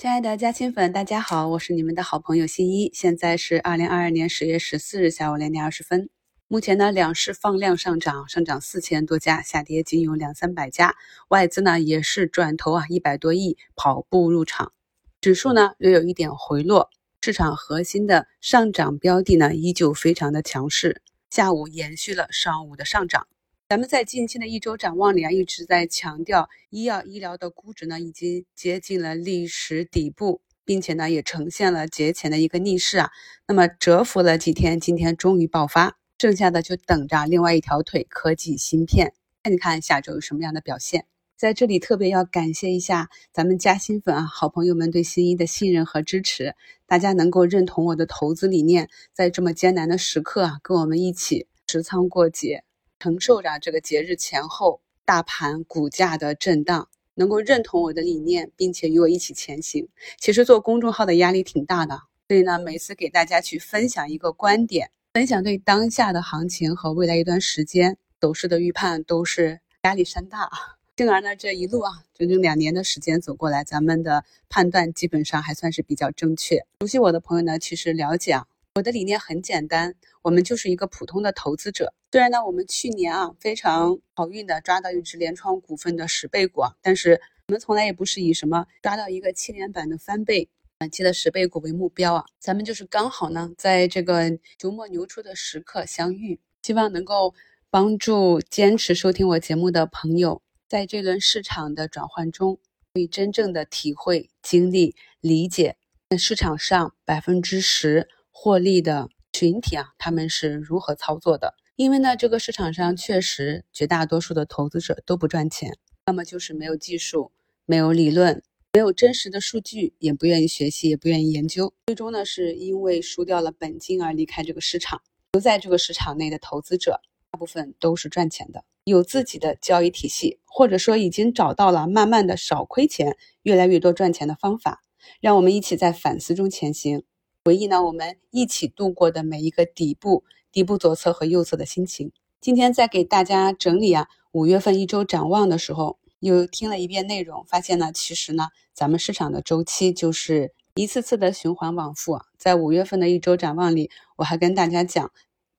亲爱的嘉亲粉，大家好，我是你们的好朋友新一。现在是二零二二年十月十四日下午两点二十分。目前呢，两市放量上涨，上涨四千多家，下跌仅有两三百家。外资呢也是转投啊一百多亿跑步入场，指数呢略有一点回落。市场核心的上涨标的呢依旧非常的强势，下午延续了上午的上涨。咱们在近期的一周展望里啊，一直在强调医药医疗的估值呢，已经接近了历史底部，并且呢，也呈现了节前的一个逆势啊。那么蛰伏了几天，今天终于爆发，剩下的就等着另外一条腿——科技芯片，看一看下周有什么样的表现。在这里特别要感谢一下咱们嘉兴粉啊，好朋友们对新一的信任和支持，大家能够认同我的投资理念，在这么艰难的时刻啊，跟我们一起持仓过节。承受着这个节日前后大盘股价的震荡，能够认同我的理念，并且与我一起前行。其实做公众号的压力挺大的，所以呢，每次给大家去分享一个观点，分享对当下的行情和未来一段时间走势的预判，都是压力山大。幸而呢，这一路啊，整整两年的时间走过来，咱们的判断基本上还算是比较正确。熟悉我的朋友呢，其实了解。我的理念很简单，我们就是一个普通的投资者。虽然呢，我们去年啊非常好运的抓到一只联创股份的十倍股，但是我们从来也不是以什么抓到一个七连板的翻倍、短期的十倍股为目标啊。咱们就是刚好呢，在这个九末牛初的时刻相遇，希望能够帮助坚持收听我节目的朋友，在这轮市场的转换中，可以真正的体会、经历、理解在市场上百分之十。获利的群体啊，他们是如何操作的？因为呢，这个市场上确实绝大多数的投资者都不赚钱，要么就是没有技术、没有理论、没有真实的数据，也不愿意学习，也不愿意研究，最终呢，是因为输掉了本金而离开这个市场。留在这个市场内的投资者，大部分都是赚钱的，有自己的交易体系，或者说已经找到了慢慢的少亏钱、越来越多赚钱的方法。让我们一起在反思中前行。回忆呢，我们一起度过的每一个底部、底部左侧和右侧的心情。今天在给大家整理啊五月份一周展望的时候，又听了一遍内容，发现呢，其实呢，咱们市场的周期就是一次次的循环往复。在五月份的一周展望里，我还跟大家讲，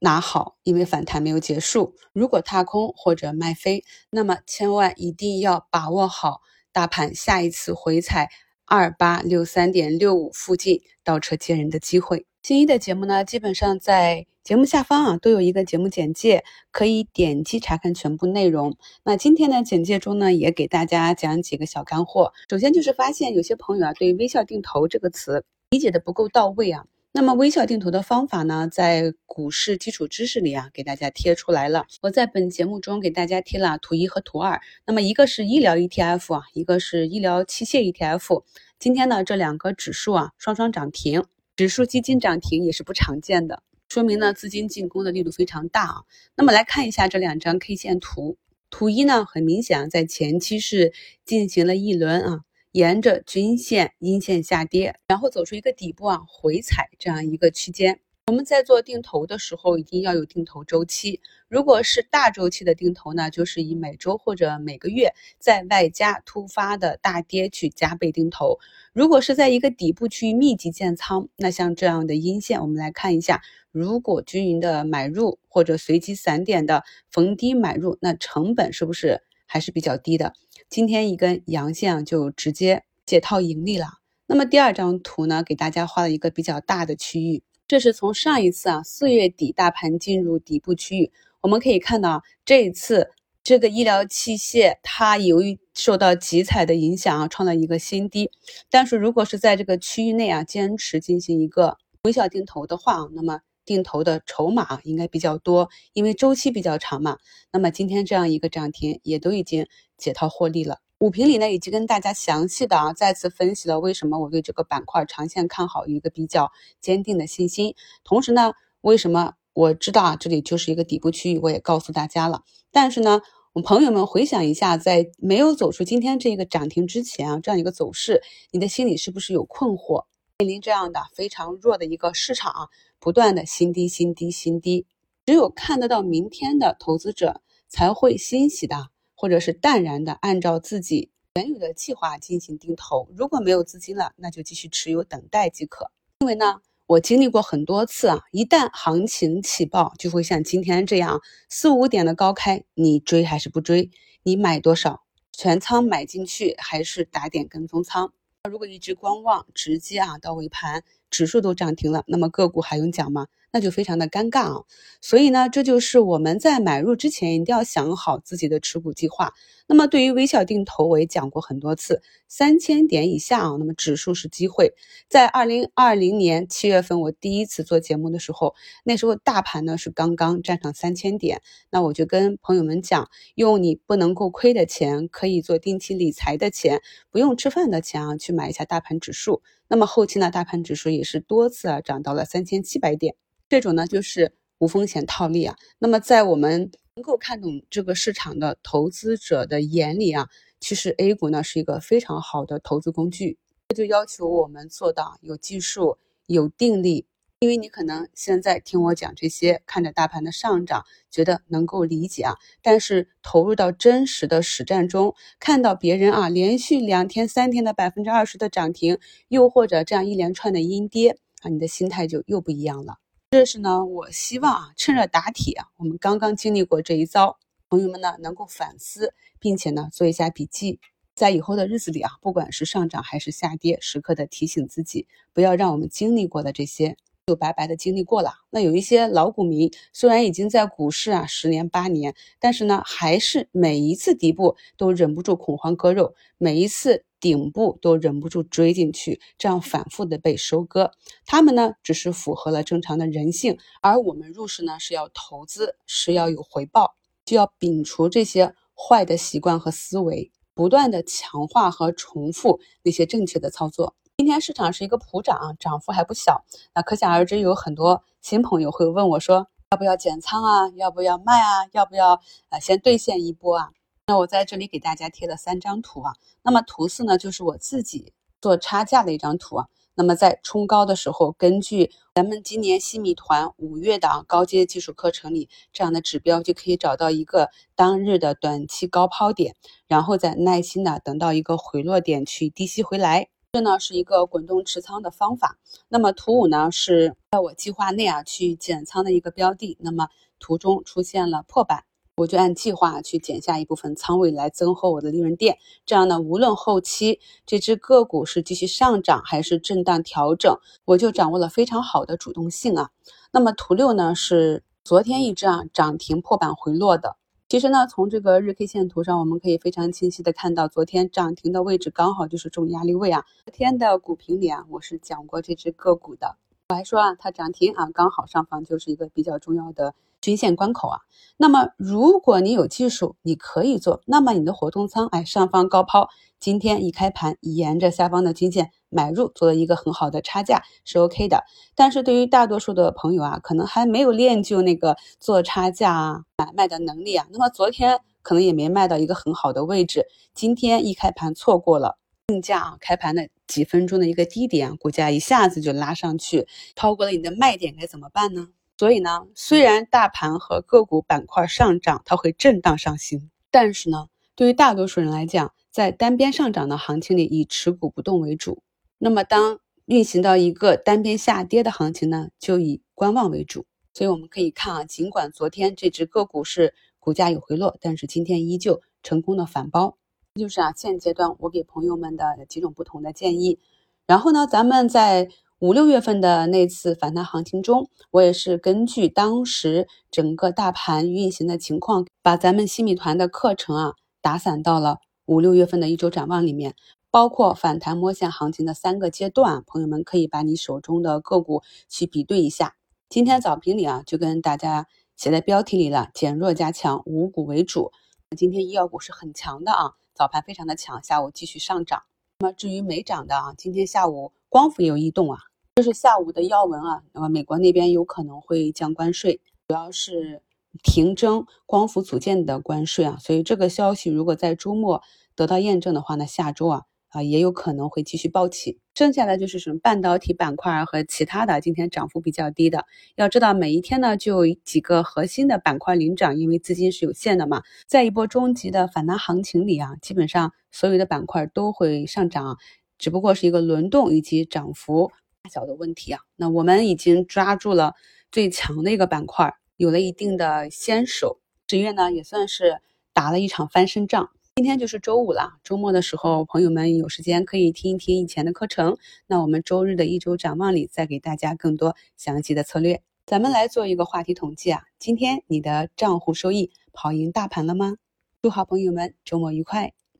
拿好，因为反弹没有结束。如果踏空或者卖飞，那么千万一定要把握好大盘下一次回踩。二八六三点六五附近倒车接人的机会。新一的节目呢，基本上在节目下方啊都有一个节目简介，可以点击查看全部内容。那今天呢简介中呢，也给大家讲几个小干货。首先就是发现有些朋友啊，对“微笑定投”这个词理解的不够到位啊。那么微笑定投的方法呢，在股市基础知识里啊，给大家贴出来了。我在本节目中给大家贴了图一和图二。那么一个是医疗 ETF 啊，一个是医疗器械 ETF。今天呢，这两个指数啊双双涨停，指数基金涨停也是不常见的，说明呢资金进攻的力度非常大啊。那么来看一下这两张 K 线图，图一呢很明显啊，在前期是进行了一轮啊。沿着均线阴线下跌，然后走出一个底部啊，回踩这样一个区间。我们在做定投的时候，一定要有定投周期。如果是大周期的定投呢，就是以每周或者每个月在外加突发的大跌去加倍定投。如果是在一个底部区域密集建仓，那像这样的阴线，我们来看一下，如果均匀的买入或者随机散点的逢低买入，那成本是不是还是比较低的？今天一根阳线啊，就直接解套盈利了。那么第二张图呢，给大家画了一个比较大的区域，这是从上一次啊四月底大盘进入底部区域，我们可以看到这一次这个医疗器械它由于受到集采的影响啊，创了一个新低。但是如果是在这个区域内啊，坚持进行一个微笑定投的话啊，那么。定投的筹码应该比较多，因为周期比较长嘛。那么今天这样一个涨停，也都已经解套获利了。五评里呢，已经跟大家详细的啊再次分析了为什么我对这个板块长线看好，有一个比较坚定的信心。同时呢，为什么我知道啊这里就是一个底部区域，我也告诉大家了。但是呢，我们朋友们回想一下，在没有走出今天这个涨停之前啊，这样一个走势，你的心里是不是有困惑？面临这样的非常弱的一个市场，不断的新低、新低、新低，只有看得到明天的投资者才会欣喜的，或者是淡然的，按照自己原有的计划进行定投。如果没有资金了，那就继续持有等待即可。因为呢，我经历过很多次啊，一旦行情起爆，就会像今天这样四五点的高开，你追还是不追？你买多少？全仓买进去还是打点跟踪仓？如果一直观望，直接啊到尾盘指数都涨停了，那么个股还用讲吗？那就非常的尴尬啊，所以呢，这就是我们在买入之前一定要想好自己的持股计划。那么对于微小定投，我也讲过很多次，三千点以下啊，那么指数是机会。在二零二零年七月份，我第一次做节目的时候，那时候大盘呢是刚刚站上三千点，那我就跟朋友们讲，用你不能够亏的钱，可以做定期理财的钱，不用吃饭的钱啊，去买一下大盘指数。那么后期呢，大盘指数也也是多次啊涨到了三千七百点。这种呢就是无风险套利啊。那么在我们能够看懂这个市场的投资者的眼里啊，其实 A 股呢是一个非常好的投资工具。这就要求我们做到有技术、有定力。因为你可能现在听我讲这些，看着大盘的上涨，觉得能够理解啊。但是投入到真实的实战中，看到别人啊连续两天、三天的百分之二十的涨停，又或者这样一连串的阴跌啊，你的心态就又不一样了。这是呢，我希望啊，趁热打铁啊，我们刚刚经历过这一遭，朋友们呢能够反思，并且呢做一下笔记，在以后的日子里啊，不管是上涨还是下跌，时刻的提醒自己，不要让我们经历过的这些就白白的经历过了。那有一些老股民，虽然已经在股市啊十年八年，但是呢，还是每一次底部都忍不住恐慌割肉，每一次。顶部都忍不住追进去，这样反复的被收割。他们呢，只是符合了正常的人性，而我们入市呢是要投资，是要有回报，就要摒除这些坏的习惯和思维，不断的强化和重复那些正确的操作。今天市场是一个普涨，涨幅还不小，那可想而知，有很多新朋友会问我说，要不要减仓啊？要不要卖啊？要不要呃先兑现一波啊？那我在这里给大家贴了三张图啊，那么图四呢就是我自己做差价的一张图啊。那么在冲高的时候，根据咱们今年新米团五月的高阶技术课程里这样的指标，就可以找到一个当日的短期高抛点，然后再耐心的等到一个回落点去低吸回来。这呢是一个滚动持仓的方法。那么图五呢是在我计划内啊去减仓的一个标的，那么图中出现了破板。我就按计划去减下一部分仓位来增厚我的利润垫，这样呢，无论后期这只个股是继续上涨还是震荡调整，我就掌握了非常好的主动性啊。那么图六呢是昨天一只啊涨停破板回落的，其实呢从这个日 K 线图上我们可以非常清晰的看到，昨天涨停的位置刚好就是这种压力位啊。昨天的股评里啊我是讲过这只个股的，我还说啊它涨停啊刚好上方就是一个比较重要的。均线关口啊，那么如果你有技术，你可以做，那么你的活动仓，哎，上方高抛，今天一开盘沿着下方的均线买入，做了一个很好的差价是 OK 的。但是对于大多数的朋友啊，可能还没有练就那个做差价啊买卖的能力啊，那么昨天可能也没卖到一个很好的位置，今天一开盘错过了定价啊，开盘的几分钟的一个低点，股价一下子就拉上去，超过了你的卖点，该怎么办呢？所以呢，虽然大盘和个股板块上涨，它会震荡上行，但是呢，对于大多数人来讲，在单边上涨的行情里，以持股不动为主。那么，当运行到一个单边下跌的行情呢，就以观望为主。所以我们可以看啊，尽管昨天这只个股是股价有回落，但是今天依旧成功的反包。这就是啊，现阶段我给朋友们的几种不同的建议。然后呢，咱们在。五六月份的那次反弹行情中，我也是根据当时整个大盘运行的情况，把咱们新米团的课程啊打散到了五六月份的一周展望里面，包括反弹摸线行情的三个阶段，朋友们可以把你手中的个股去比对一下。今天早评里啊就跟大家写在标题里了，减弱加强，五股为主。今天医药股是很强的啊，早盘非常的强，下午继续上涨。那么至于没涨的啊，今天下午光伏也有异动啊。这是下午的要闻啊，那么美国那边有可能会降关税，主要是停征光伏组件的关税啊，所以这个消息如果在周末得到验证的话呢，下周啊啊，也有可能会继续暴起。剩下的就是什么半导体板块和其他的，今天涨幅比较低的。要知道每一天呢就有几个核心的板块领涨，因为资金是有限的嘛。在一波终极的反弹行情里啊，基本上所有的板块都会上涨，只不过是一个轮动以及涨幅大小的问题啊。那我们已经抓住了最强的一个板块，有了一定的先手。十月呢也算是打了一场翻身仗。今天就是周五了，周末的时候，朋友们有时间可以听一听以前的课程。那我们周日的一周展望里，再给大家更多详细的策略。咱们来做一个话题统计啊，今天你的账户收益跑赢大盘了吗？祝好朋友们周末愉快！